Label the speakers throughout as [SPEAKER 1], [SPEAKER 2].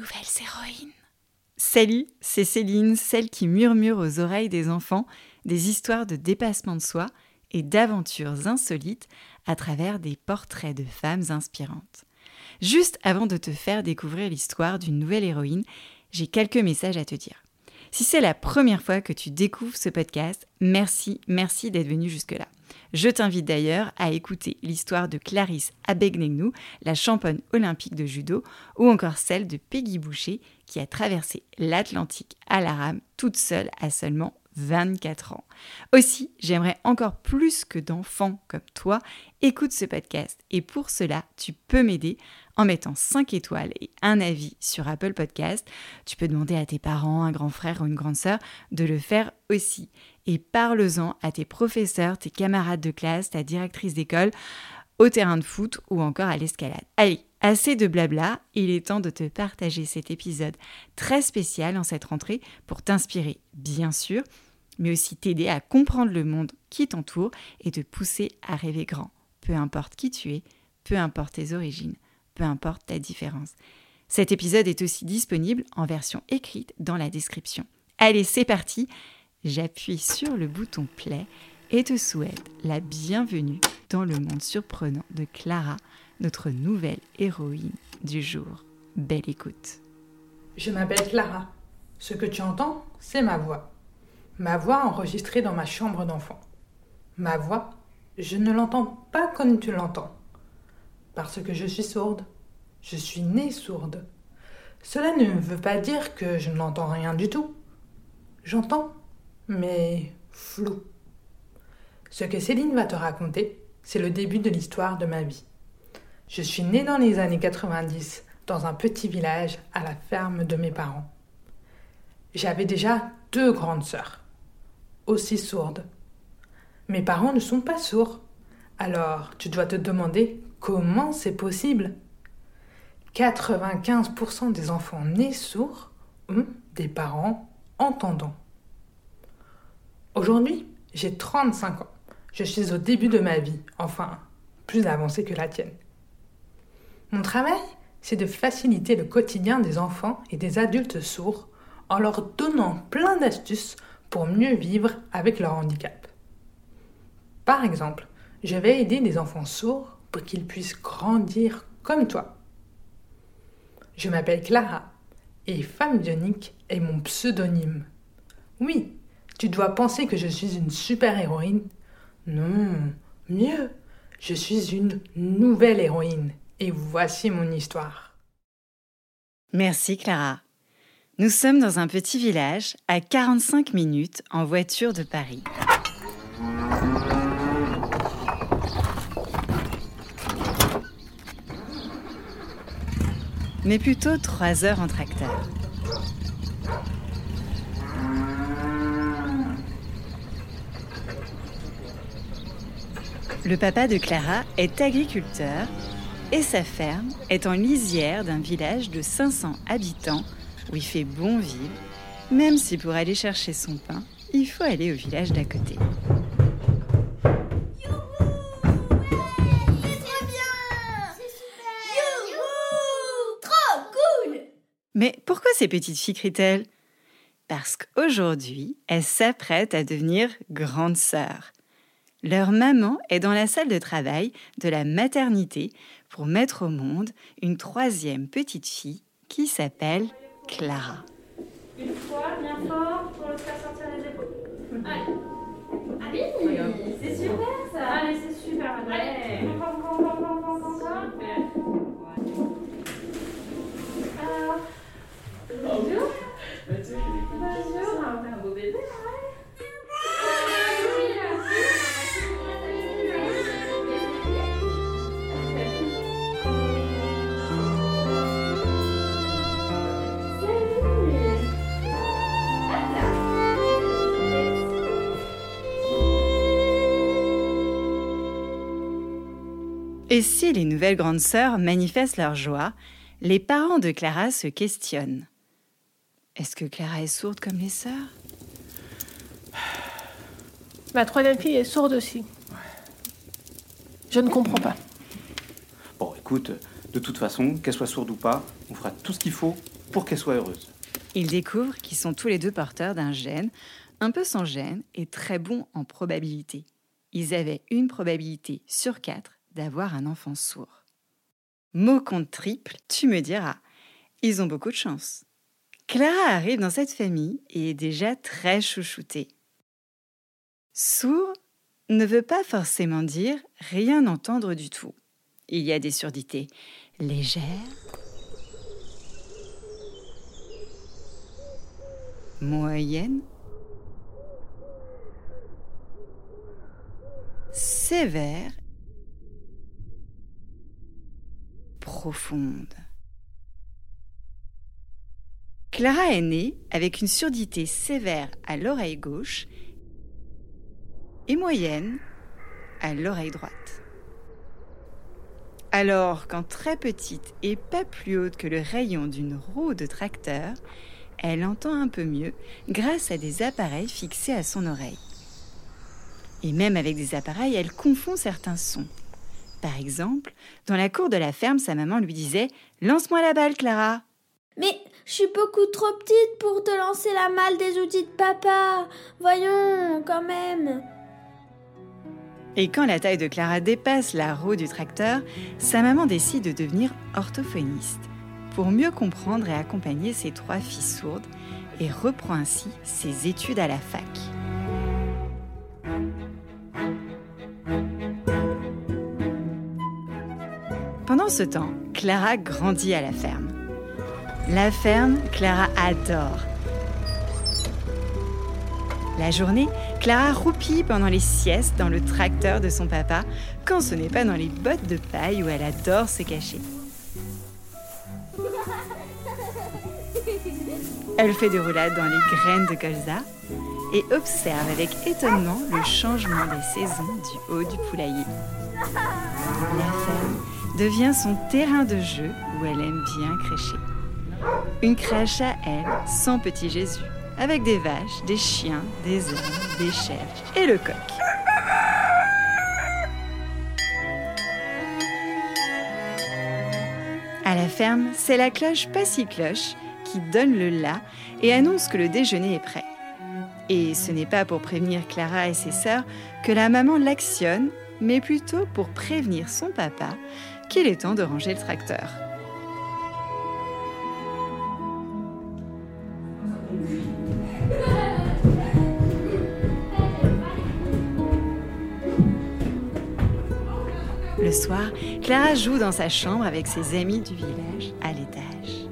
[SPEAKER 1] nouvelles héroïnes. Salut, c'est Céline, celle qui murmure aux oreilles des enfants des histoires de dépassement de soi et d'aventures insolites à travers des portraits de femmes inspirantes. Juste avant de te faire découvrir l'histoire d'une nouvelle héroïne, j'ai quelques messages à te dire. Si c'est la première fois que tu découvres ce podcast, merci, merci d'être venu jusque-là. Je t'invite d'ailleurs à écouter l'histoire de Clarisse Abegnegnou, la championne olympique de judo, ou encore celle de Peggy Boucher, qui a traversé l'Atlantique à la rame toute seule à seulement 24 ans. Aussi, j'aimerais encore plus que d'enfants comme toi écoute ce podcast et pour cela, tu peux m'aider en mettant 5 étoiles et un avis sur Apple Podcast. Tu peux demander à tes parents, un grand frère ou une grande sœur de le faire aussi. Et parle-en à tes professeurs, tes camarades de classe, ta directrice d'école, au terrain de foot ou encore à l'escalade. Allez, assez de blabla, il est temps de te partager cet épisode très spécial en cette rentrée pour t'inspirer, bien sûr, mais aussi t'aider à comprendre le monde qui t'entoure et te pousser à rêver grand, peu importe qui tu es, peu importe tes origines peu importe ta différence. Cet épisode est aussi disponible en version écrite dans la description. Allez, c'est parti J'appuie sur le bouton play et te souhaite la bienvenue dans le monde surprenant de Clara, notre nouvelle héroïne du jour. Belle écoute.
[SPEAKER 2] Je m'appelle Clara. Ce que tu entends, c'est ma voix. Ma voix enregistrée dans ma chambre d'enfant. Ma voix, je ne l'entends pas comme tu l'entends parce que je suis sourde. Je suis née sourde. Cela ne veut pas dire que je n'entends rien du tout. J'entends, mais flou. Ce que Céline va te raconter, c'est le début de l'histoire de ma vie. Je suis née dans les années 90 dans un petit village à la ferme de mes parents. J'avais déjà deux grandes sœurs, aussi sourdes. Mes parents ne sont pas sourds. Alors, tu dois te demander Comment c'est possible? 95% des enfants nés sourds ont des parents entendants. Aujourd'hui, j'ai 35 ans. Je suis au début de ma vie, enfin, plus avancée que la tienne. Mon travail, c'est de faciliter le quotidien des enfants et des adultes sourds en leur donnant plein d'astuces pour mieux vivre avec leur handicap. Par exemple, je vais aider des enfants sourds pour qu'ils puissent grandir comme toi. Je m'appelle Clara et Femme Bionique est mon pseudonyme. Oui, tu dois penser que je suis une super-héroïne. Non, mieux, je suis une nouvelle héroïne. Et voici mon histoire.
[SPEAKER 1] Merci Clara. Nous sommes dans un petit village à 45 minutes en voiture de Paris. Mais plutôt trois heures en tracteur. Le papa de Clara est agriculteur et sa ferme est en lisière d'un village de 500 habitants où il fait bon vivre, même si pour aller chercher son pain, il faut aller au village d'à côté. Mais pourquoi ces petites filles crient-elles? Parce qu'aujourd'hui, elles s'apprêtent à devenir grandes sœurs. Leur maman est dans la salle de travail de la maternité pour mettre au monde une troisième petite fille qui s'appelle Clara.
[SPEAKER 3] Une fois, bien fort pour le faire sortir les épaules. Allez. Allez, c'est super ça. Allez, c'est super. Allez.
[SPEAKER 1] Et si les nouvelles grandes sœurs manifestent leur joie, les parents de Clara se questionnent. Est-ce que Clara est sourde comme les sœurs?
[SPEAKER 4] Ma troisième fille est sourde aussi. Je ne comprends pas.
[SPEAKER 5] Bon, écoute, De toute façon, qu'elle soit sourde ou pas, on fera tout ce qu'il faut pour qu'elle soit heureuse.
[SPEAKER 1] Ils découvrent qu'ils sont tous les deux porteurs d'un gène, un peu sans gène et très bon en probabilité. Ils avaient une probabilité sur quatre d'avoir un enfant sourd. Mot compte triple, tu me diras. Ils ont beaucoup de chance. Clara arrive dans cette famille et est déjà très chouchoutée. Sourd ne veut pas forcément dire rien entendre du tout. Il y a des surdités légères, moyennes, sévères, profondes. Clara est née avec une surdité sévère à l'oreille gauche et moyenne à l'oreille droite. Alors quand très petite et pas plus haute que le rayon d'une roue de tracteur, elle entend un peu mieux grâce à des appareils fixés à son oreille. Et même avec des appareils, elle confond certains sons. Par exemple, dans la cour de la ferme, sa maman lui disait Lance-moi la balle, Clara.
[SPEAKER 6] Mais je suis beaucoup trop petite pour te lancer la malle des outils de papa. Voyons, quand même.
[SPEAKER 1] Et quand la taille de Clara dépasse la roue du tracteur, sa maman décide de devenir orthophoniste pour mieux comprendre et accompagner ses trois filles sourdes et reprend ainsi ses études à la fac. Pendant ce temps, Clara grandit à la ferme. La ferme, Clara adore. La journée, Clara roupille pendant les siestes dans le tracteur de son papa, quand ce n'est pas dans les bottes de paille où elle adore se cacher. Elle fait des roulades dans les graines de colza et observe avec étonnement le changement des saisons du haut du poulailler. La ferme devient son terrain de jeu où elle aime bien crécher. Une crèche à elle, sans petit Jésus, avec des vaches, des chiens, des hommes, des chèvres et le coq. À la ferme, c'est la cloche Passy-Cloche qui donne le la et annonce que le déjeuner est prêt. Et ce n'est pas pour prévenir Clara et ses sœurs que la maman l'actionne, mais plutôt pour prévenir son papa qu'il est temps de ranger le tracteur. Le soir, Clara joue dans sa chambre avec ses amis du village à l'étage.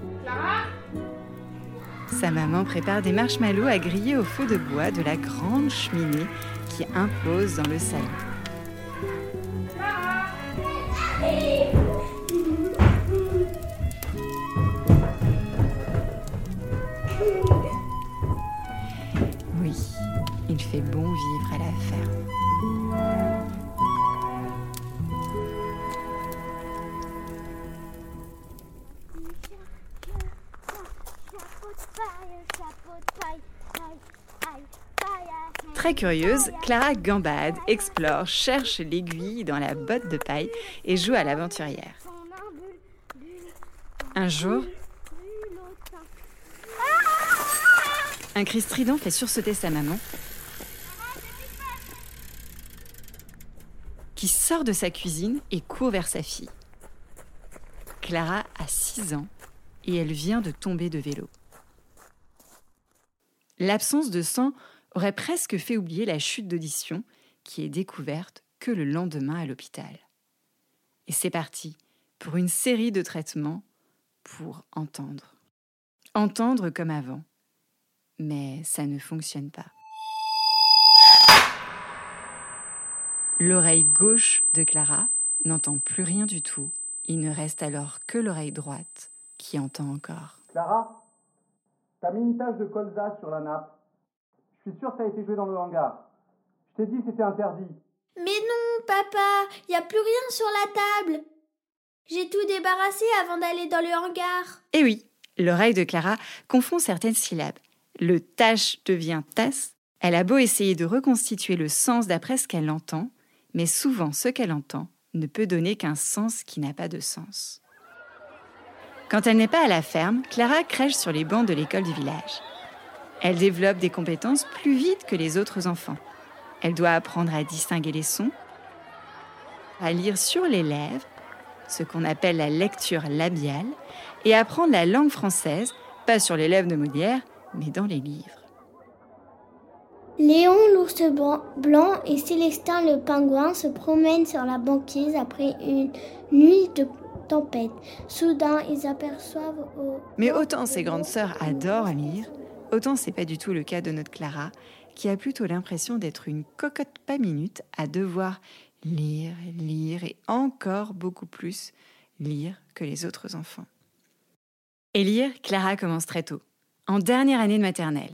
[SPEAKER 1] Sa maman prépare des marshmallows à griller au feu de bois de la grande cheminée qui impose dans le salon. Fait bon vivre à la ferme. Très curieuse, Clara gambade, explore, cherche l'aiguille dans la botte de paille et joue à l'aventurière. Un jour, un cri strident fait sursauter sa maman, sort de sa cuisine et court vers sa fille. Clara a 6 ans et elle vient de tomber de vélo. L'absence de sang aurait presque fait oublier la chute d'audition qui est découverte que le lendemain à l'hôpital. Et c'est parti pour une série de traitements pour entendre. Entendre comme avant. Mais ça ne fonctionne pas. L'oreille gauche de Clara n'entend plus rien du tout. Il ne reste alors que l'oreille droite qui entend encore.
[SPEAKER 5] Clara, t'as mis une tache de colza sur la nappe. Je suis sûr que ça a été joué dans le hangar. Je t'ai dit que c'était interdit.
[SPEAKER 6] Mais non, papa, y a plus rien sur la table. J'ai tout débarrassé avant d'aller dans le hangar.
[SPEAKER 1] Eh oui, l'oreille de Clara confond certaines syllabes. Le tâche devient tasse. Elle a beau essayer de reconstituer le sens d'après ce qu'elle entend, mais souvent ce qu'elle entend ne peut donner qu'un sens qui n'a pas de sens. Quand elle n'est pas à la ferme, Clara crèche sur les bancs de l'école du village. Elle développe des compétences plus vite que les autres enfants. Elle doit apprendre à distinguer les sons, à lire sur les lèvres, ce qu'on appelle la lecture labiale, et apprendre la langue française, pas sur les lèvres de Molière, mais dans les livres.
[SPEAKER 6] Léon l'ours blanc et Célestin le pingouin se promènent sur la banquise après une nuit de tempête. Soudain, ils aperçoivent au...
[SPEAKER 1] Mais autant ces grandes sœurs adorent lire, autant c'est pas du tout le cas de notre Clara, qui a plutôt l'impression d'être une cocotte pas minute à devoir lire, lire et encore beaucoup plus lire que les autres enfants. Et lire, Clara commence très tôt, en dernière année de maternelle.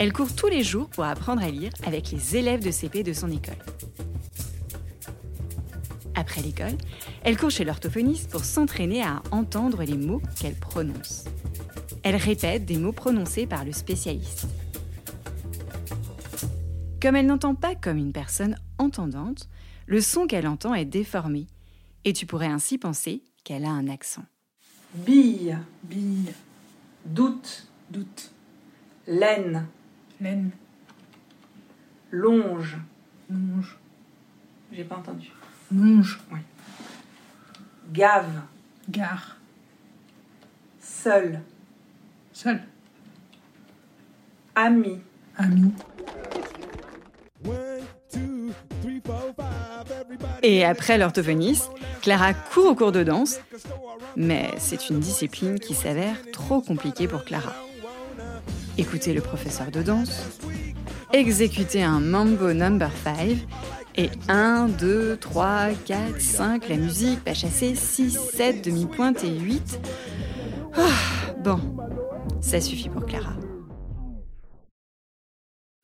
[SPEAKER 1] Elle court tous les jours pour apprendre à lire avec les élèves de CP de son école. Après l'école, elle court chez l'orthophoniste pour s'entraîner à entendre les mots qu'elle prononce. Elle répète des mots prononcés par le spécialiste. Comme elle n'entend pas comme une personne entendante, le son qu'elle entend est déformé, et tu pourrais ainsi penser qu'elle a un accent.
[SPEAKER 2] Bille, bille. Doute, doute. Laine, laine. Longe, longe. J'ai pas entendu. Longe, oui. Gave, gare. Seul, seul. Ami, ami.
[SPEAKER 1] Et après l'orthophoniste, Clara court au cours de danse, mais c'est une discipline qui s'avère trop compliquée pour Clara. Écouter le professeur de danse, exécuter un mambo number 5 et 1, 2, 3, 4, 5, la musique, pas chasser, 6, 7, demi-pointe et 8. Ah, bon, ça suffit pour Clara.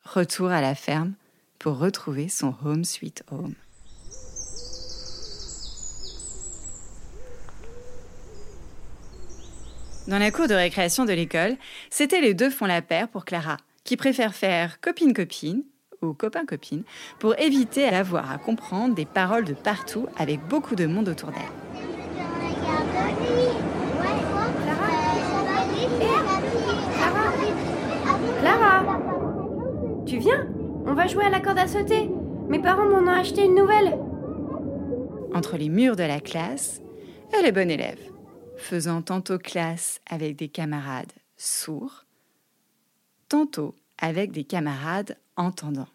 [SPEAKER 1] Retour à la ferme pour retrouver son home sweet home. Dans la cour de récréation de l'école, c'était les deux font la paire pour Clara, qui préfère faire copine-copine ou copain-copine pour éviter d'avoir à comprendre des paroles de partout avec beaucoup de monde autour d'elle.
[SPEAKER 4] Clara Tu viens? On va jouer à la corde à sauter. Mes parents m'en ont acheté une nouvelle.
[SPEAKER 1] Entre les murs de la classe, elle est bonne élève faisant tantôt classe avec des camarades sourds, tantôt avec des camarades entendants.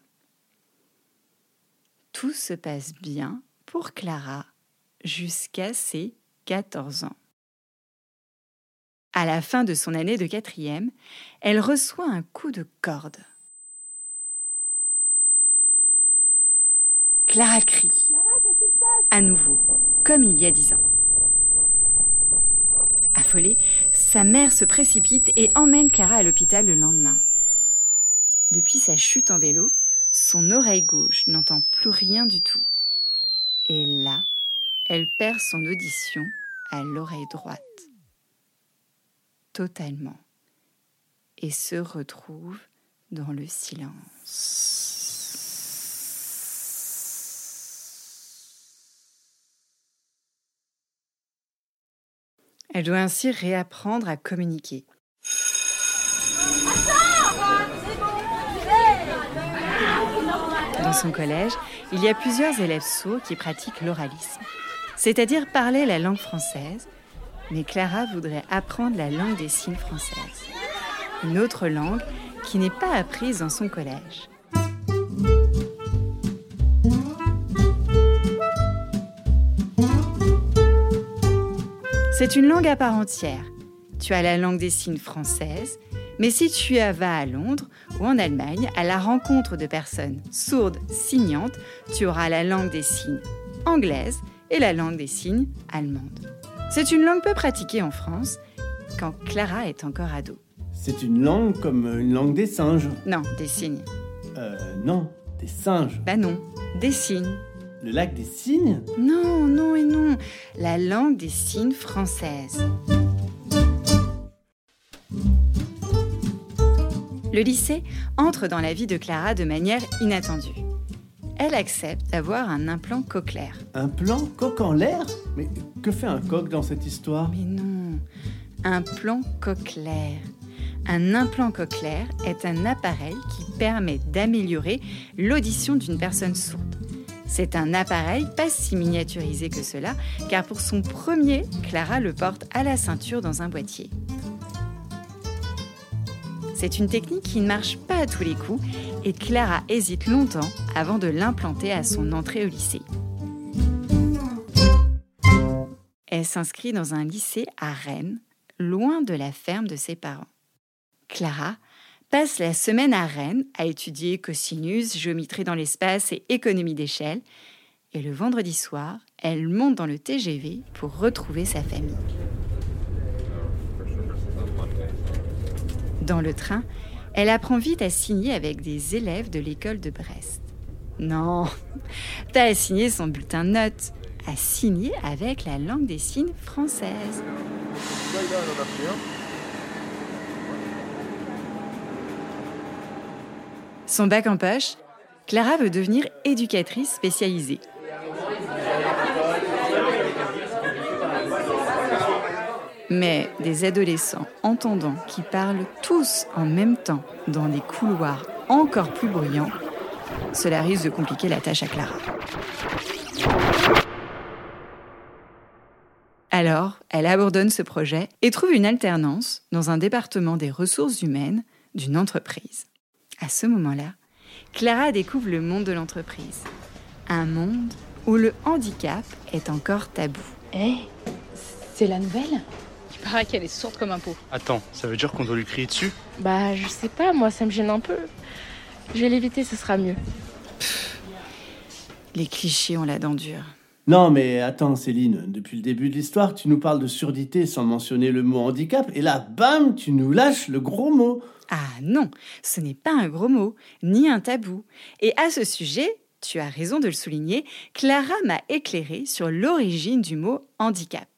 [SPEAKER 1] Tout se passe bien pour Clara jusqu'à ses 14 ans. À la fin de son année de quatrième, elle reçoit un coup de corde. Clara crie. À nouveau, comme il y a dix ans. Affolée, sa mère se précipite et emmène Clara à l'hôpital le lendemain. Depuis sa chute en vélo, son oreille gauche n'entend plus rien du tout. Et là, elle perd son audition à l'oreille droite. Totalement. Et se retrouve dans le silence. Elle doit ainsi réapprendre à communiquer. Dans son collège, il y a plusieurs élèves sourds qui pratiquent l'oralisme, c'est-à-dire parler la langue française, mais Clara voudrait apprendre la langue des signes française, une autre langue qui n'est pas apprise dans son collège. C'est une langue à part entière. Tu as la langue des signes française, mais si tu vas à Londres ou en Allemagne à la rencontre de personnes sourdes signantes, tu auras la langue des signes anglaise et la langue des signes allemande. C'est une langue peu pratiquée en France quand Clara est encore ado.
[SPEAKER 7] C'est une langue comme une langue des singes.
[SPEAKER 1] Non, des signes.
[SPEAKER 7] Euh, non, des singes.
[SPEAKER 1] Bah non, des signes.
[SPEAKER 7] Le lac des cygnes
[SPEAKER 1] Non, non et non. La langue des signes française. Le lycée entre dans la vie de Clara de manière inattendue. elle accepte d'avoir un implant cochléaire.
[SPEAKER 7] Un plan coq en l'air? Mais que fait un coq dans cette histoire?
[SPEAKER 1] Mais non, un plan cochléaire. Un implant cochléaire est un appareil qui permet d'améliorer l'audition d'une personne sourde. C'est un appareil pas si miniaturisé que cela, car pour son premier, Clara le porte à la ceinture dans un boîtier. C'est une technique qui ne marche pas à tous les coups et Clara hésite longtemps avant de l'implanter à son entrée au lycée. Elle s'inscrit dans un lycée à Rennes, loin de la ferme de ses parents. Clara passe la semaine à Rennes à étudier cosinus, géométrie dans l'espace et économie d'échelle. Et le vendredi soir, elle monte dans le TGV pour retrouver sa famille. Dans le train, elle apprend vite à signer avec des élèves de l'école de Brest. Non, pas à signer son bulletin de notes, à signer avec la langue des signes française. Son bac en poche, Clara veut devenir éducatrice spécialisée. Mais des adolescents entendants qui parlent tous en même temps dans des couloirs encore plus bruyants, cela risque de compliquer la tâche à Clara. Alors, elle abandonne ce projet et trouve une alternance dans un département des ressources humaines d'une entreprise. À ce moment-là, Clara découvre le monde de l'entreprise. Un monde où le handicap est encore tabou.
[SPEAKER 8] Eh, c'est la nouvelle? Il paraît qu'elle est sourde comme un pot.
[SPEAKER 9] Attends, ça veut dire qu'on doit lui crier dessus?
[SPEAKER 8] Bah, je sais pas, moi ça me gêne un peu. Je vais l'éviter, ce sera mieux.
[SPEAKER 1] Les clichés ont la dent dure.
[SPEAKER 7] Non, mais attends, Céline, depuis le début de l'histoire, tu nous parles de surdité sans mentionner le mot handicap, et là, bam, tu nous lâches le gros mot.
[SPEAKER 1] Ah non, ce n'est pas un gros mot, ni un tabou. Et à ce sujet, tu as raison de le souligner, Clara m'a éclairé sur l'origine du mot handicap.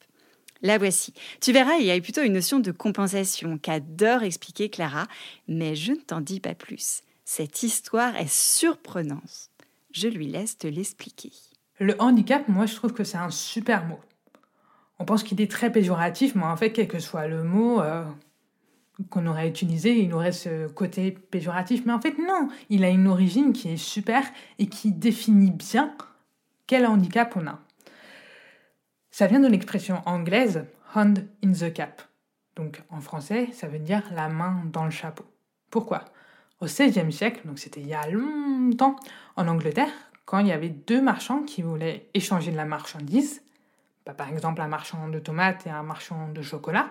[SPEAKER 1] La voici. Tu verras, il y a plutôt une notion de compensation qu'adore expliquer Clara, mais je ne t'en dis pas plus. Cette histoire est surprenante. Je lui laisse te l'expliquer.
[SPEAKER 2] Le handicap, moi, je trouve que c'est un super mot. On pense qu'il est très péjoratif, mais en fait, quel que soit le mot euh, qu'on aurait utilisé, il aurait ce côté péjoratif. Mais en fait, non, il a une origine qui est super et qui définit bien quel handicap on a. Ça vient de l'expression anglaise hand in the cap. Donc en français, ça veut dire la main dans le chapeau. Pourquoi? Au XVIe siècle, donc c'était il y a longtemps, en Angleterre, quand il y avait deux marchands qui voulaient échanger de la marchandise, bah, par exemple un marchand de tomates et un marchand de chocolat,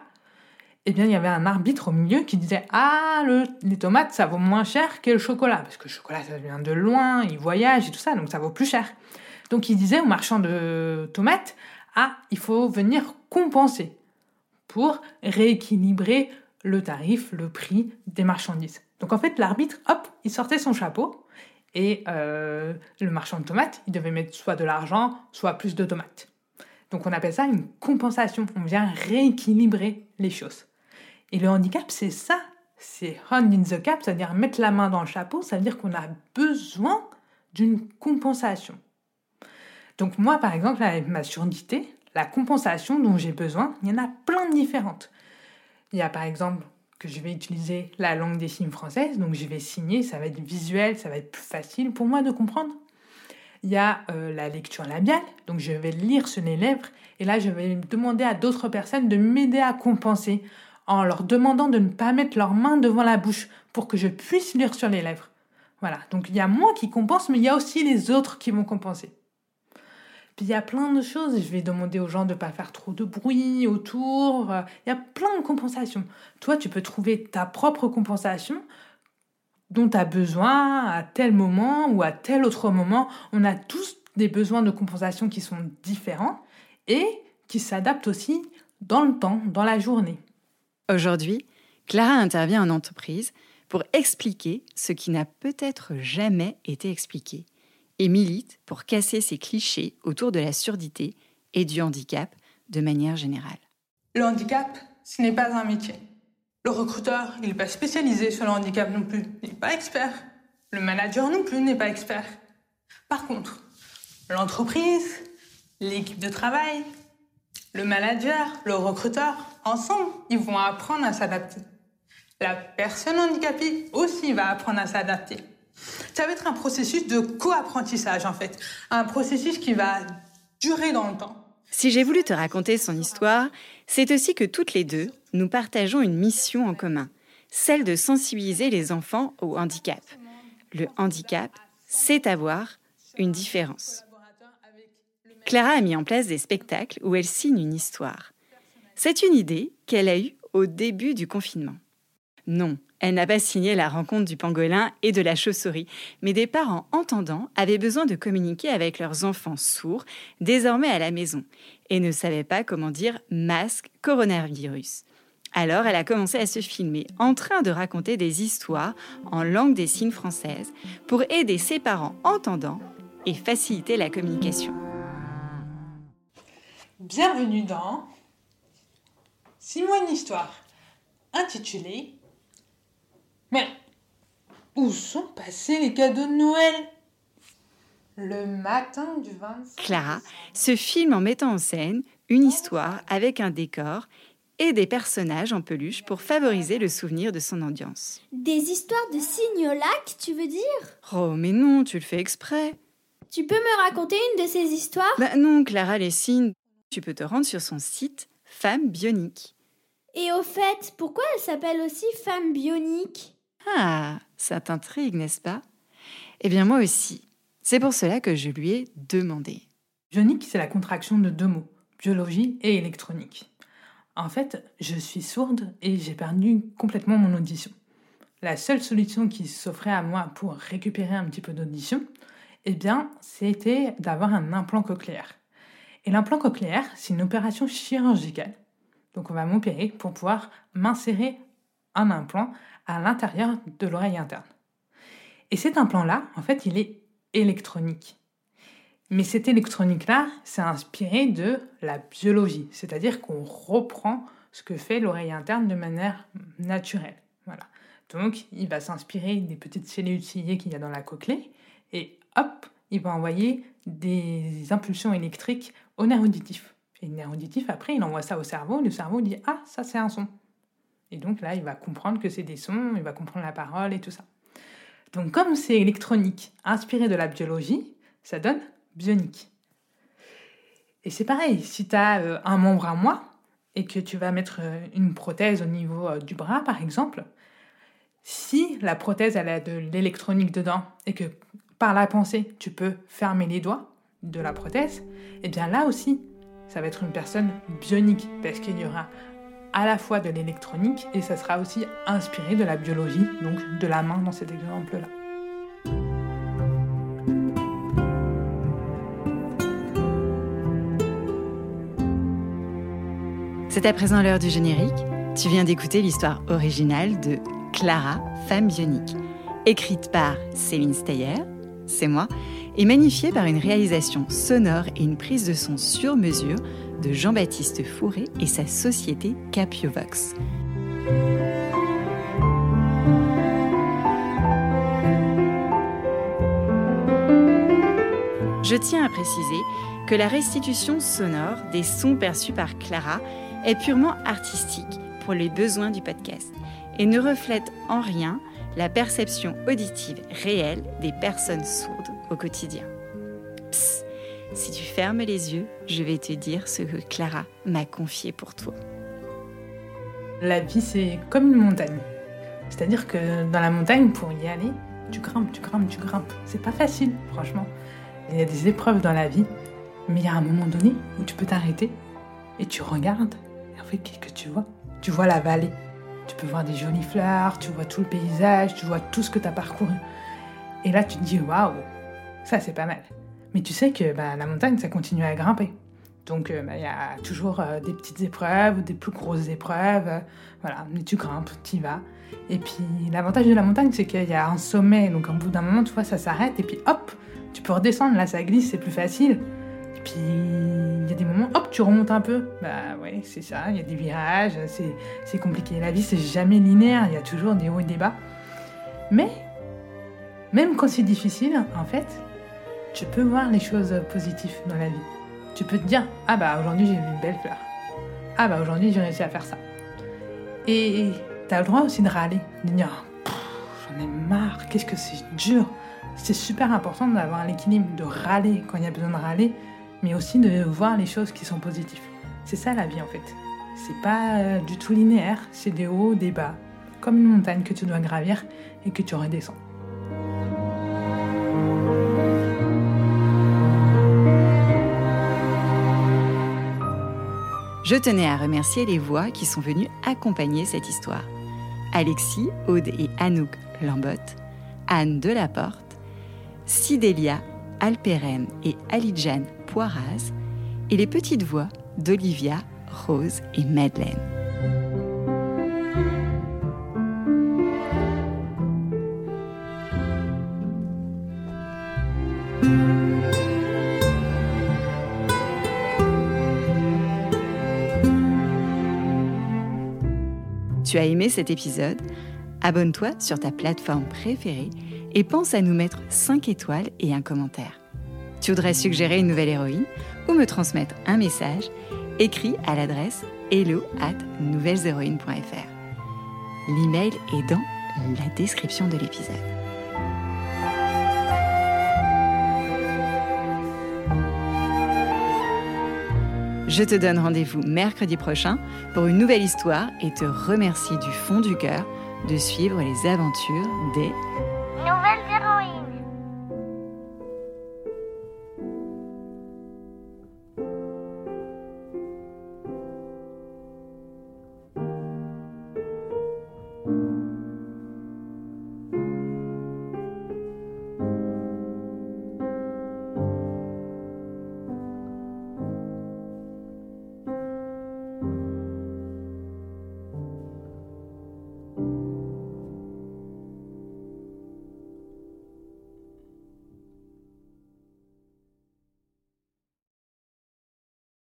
[SPEAKER 2] eh bien il y avait un arbitre au milieu qui disait Ah, les tomates ça vaut moins cher que le chocolat, parce que le chocolat ça vient de loin, il voyage et tout ça, donc ça vaut plus cher. Donc il disait au marchand de tomates Ah, il faut venir compenser pour rééquilibrer le tarif, le prix des marchandises. Donc en fait l'arbitre, hop, il sortait son chapeau et euh, le marchand de tomates, il devait mettre soit de l'argent, soit plus de tomates. Donc on appelle ça une compensation. On vient rééquilibrer les choses. Et le handicap, c'est ça. C'est hand in the cap, c'est-à-dire mettre la main dans le chapeau, ça veut dire qu'on a besoin d'une compensation. Donc moi, par exemple, avec ma surdité, la compensation dont j'ai besoin, il y en a plein de différentes. Il y a par exemple que je vais utiliser la langue des signes française, donc je vais signer, ça va être visuel, ça va être plus facile pour moi de comprendre. Il y a euh, la lecture labiale, donc je vais lire sur les lèvres, et là je vais demander à d'autres personnes de m'aider à compenser en leur demandant de ne pas mettre leurs mains devant la bouche pour que je puisse lire sur les lèvres. Voilà, donc il y a moi qui compense, mais il y a aussi les autres qui vont compenser. Puis il y a plein de choses. Je vais demander aux gens de ne pas faire trop de bruit autour. Il y a plein de compensations. Toi, tu peux trouver ta propre compensation dont tu as besoin à tel moment ou à tel autre moment. On a tous des besoins de compensation qui sont différents et qui s'adaptent aussi dans le temps, dans la journée.
[SPEAKER 1] Aujourd'hui, Clara intervient en entreprise pour expliquer ce qui n'a peut-être jamais été expliqué et milite pour casser ces clichés autour de la surdité et du handicap de manière générale.
[SPEAKER 2] Le handicap, ce n'est pas un métier. Le recruteur, il n'est pas spécialisé sur le handicap non plus, il n'est pas expert. Le manager non plus n'est pas expert. Par contre, l'entreprise, l'équipe de travail, le manager, le recruteur, ensemble, ils vont apprendre à s'adapter. La personne handicapée aussi va apprendre à s'adapter. Ça va être un processus de co-apprentissage en fait, un processus qui va durer dans le temps.
[SPEAKER 1] Si j'ai voulu te raconter son histoire, c'est aussi que toutes les deux, nous partageons une mission en commun, celle de sensibiliser les enfants au handicap. Le handicap, c'est avoir une différence. Clara a mis en place des spectacles où elle signe une histoire. C'est une idée qu'elle a eue au début du confinement. Non, elle n'a pas signé la rencontre du pangolin et de la chauve-souris, mais des parents entendants avaient besoin de communiquer avec leurs enfants sourds, désormais à la maison, et ne savaient pas comment dire masque coronavirus. Alors elle a commencé à se filmer en train de raconter des histoires en langue des signes française pour aider ses parents entendants et faciliter la communication.
[SPEAKER 2] Bienvenue dans Six-moi une histoire intitulée Mais où sont passés les cadeaux de Noël? Le matin du 25.
[SPEAKER 1] Clara se filme en mettant en scène une histoire avec un décor et des personnages en peluche pour favoriser le souvenir de son audience.
[SPEAKER 6] Des histoires de signolac, tu veux dire?
[SPEAKER 1] Oh, mais non, tu le fais exprès.
[SPEAKER 6] Tu peux me raconter une de ces histoires?
[SPEAKER 1] Bah non, Clara Lessine, tu peux te rendre sur son site Femme Bionique.
[SPEAKER 6] Et au fait, pourquoi elle s'appelle aussi Femme Bionique?
[SPEAKER 1] Ah, ça t'intrigue, n'est-ce pas? Eh bien, moi aussi. C'est pour cela que je lui ai demandé.
[SPEAKER 2] Bionique, c'est la contraction de deux mots, biologie et électronique. En fait, je suis sourde et j'ai perdu complètement mon audition. La seule solution qui s'offrait à moi pour récupérer un petit peu d'audition, eh bien, c'était d'avoir un implant cochléaire. Et l'implant cochléaire, c'est une opération chirurgicale. Donc on va m'opérer pour pouvoir m'insérer un implant à l'intérieur de l'oreille interne. Et cet implant-là, en fait, il est électronique. Mais cette électronique-là, c'est inspiré de la biologie, c'est-à-dire qu'on reprend ce que fait l'oreille interne de manière naturelle. Voilà. Donc, il va s'inspirer des petites cellules ciliées qu'il y a dans la cochlée et hop, il va envoyer des impulsions électriques au nerf auditif. Et le nerf auditif, après, il envoie ça au cerveau. Le cerveau dit Ah, ça, c'est un son. Et donc là, il va comprendre que c'est des sons, il va comprendre la parole et tout ça. Donc, comme c'est électronique, inspiré de la biologie, ça donne bionique. Et c'est pareil, si tu as euh, un membre à moi et que tu vas mettre euh, une prothèse au niveau euh, du bras, par exemple, si la prothèse elle a de l'électronique dedans et que par la pensée tu peux fermer les doigts de la prothèse, et bien là aussi, ça va être une personne bionique parce qu'il y aura à la fois de l'électronique et ça sera aussi inspiré de la biologie, donc de la main dans cet exemple-là.
[SPEAKER 1] C'est à présent l'heure du générique. Tu viens d'écouter l'histoire originale de Clara, femme bionique, écrite par Céline Steyer, c'est moi, et magnifiée par une réalisation sonore et une prise de son sur mesure de Jean-Baptiste Fourré et sa société Capiovox. Je tiens à préciser que la restitution sonore des sons perçus par Clara est purement artistique pour les besoins du podcast et ne reflète en rien la perception auditive réelle des personnes sourdes au quotidien. Si tu fermes les yeux, je vais te dire ce que Clara m'a confié pour toi.
[SPEAKER 2] La vie, c'est comme une montagne. C'est-à-dire que dans la montagne, pour y aller, tu grimpes, tu grimpes, tu grimpes. C'est pas facile, franchement. Il y a des épreuves dans la vie, mais il y a un moment donné où tu peux t'arrêter et tu regardes. En fait, qu'est-ce que tu vois? Tu vois la vallée. Tu peux voir des jolies fleurs, tu vois tout le paysage, tu vois tout ce que tu as parcouru. Et là, tu te dis, waouh, ça c'est pas mal. Mais tu sais que bah, la montagne, ça continue à grimper. Donc, il bah, y a toujours euh, des petites épreuves, des plus grosses épreuves. euh, voilà, mais tu grimpes, tu y vas. Et puis, l'avantage de la montagne, c'est qu'il y a un sommet. Donc, au bout d'un moment, tu vois, ça s'arrête. Et puis, hop, tu peux redescendre. Là, ça glisse, c'est plus facile. Et puis, il y a des moments, hop, tu remontes un peu. Bah ouais, c'est ça, il y a des virages, c'est compliqué. La vie, c'est jamais linéaire, il y a toujours des hauts et des bas. Mais, même quand c'est difficile, en fait, tu peux voir les choses positives dans la vie. Tu peux te dire Ah bah aujourd'hui j'ai vu une belle fleur. Ah bah aujourd'hui j'ai réussi à faire ça. Et tu as le droit aussi de râler, de dire J'en ai marre, qu'est-ce que c'est dur. C'est super important d'avoir l'équilibre, de râler quand il y a besoin de râler, mais aussi de voir les choses qui sont positives. C'est ça la vie en fait. C'est pas euh, du tout linéaire, c'est des hauts, des bas, comme une montagne que tu dois gravir et que tu redescends.
[SPEAKER 1] Je tenais à remercier les voix qui sont venues accompagner cette histoire. Alexis, Aude et Anouk Lambotte, Anne Delaporte, Sidélia Alperen et Alidjane Poiraz, et les petites voix d'Olivia, Rose et Madeleine. Tu as aimé cet épisode Abonne-toi sur ta plateforme préférée et pense à nous mettre 5 étoiles et un commentaire. Tu voudrais suggérer une nouvelle héroïne ou me transmettre un message? Écris à l'adresse hello at nouvelleshéroïnes.fr. L'email est dans la description de l'épisode. Je te donne rendez-vous mercredi prochain pour une nouvelle histoire et te remercie du fond du cœur de suivre les aventures des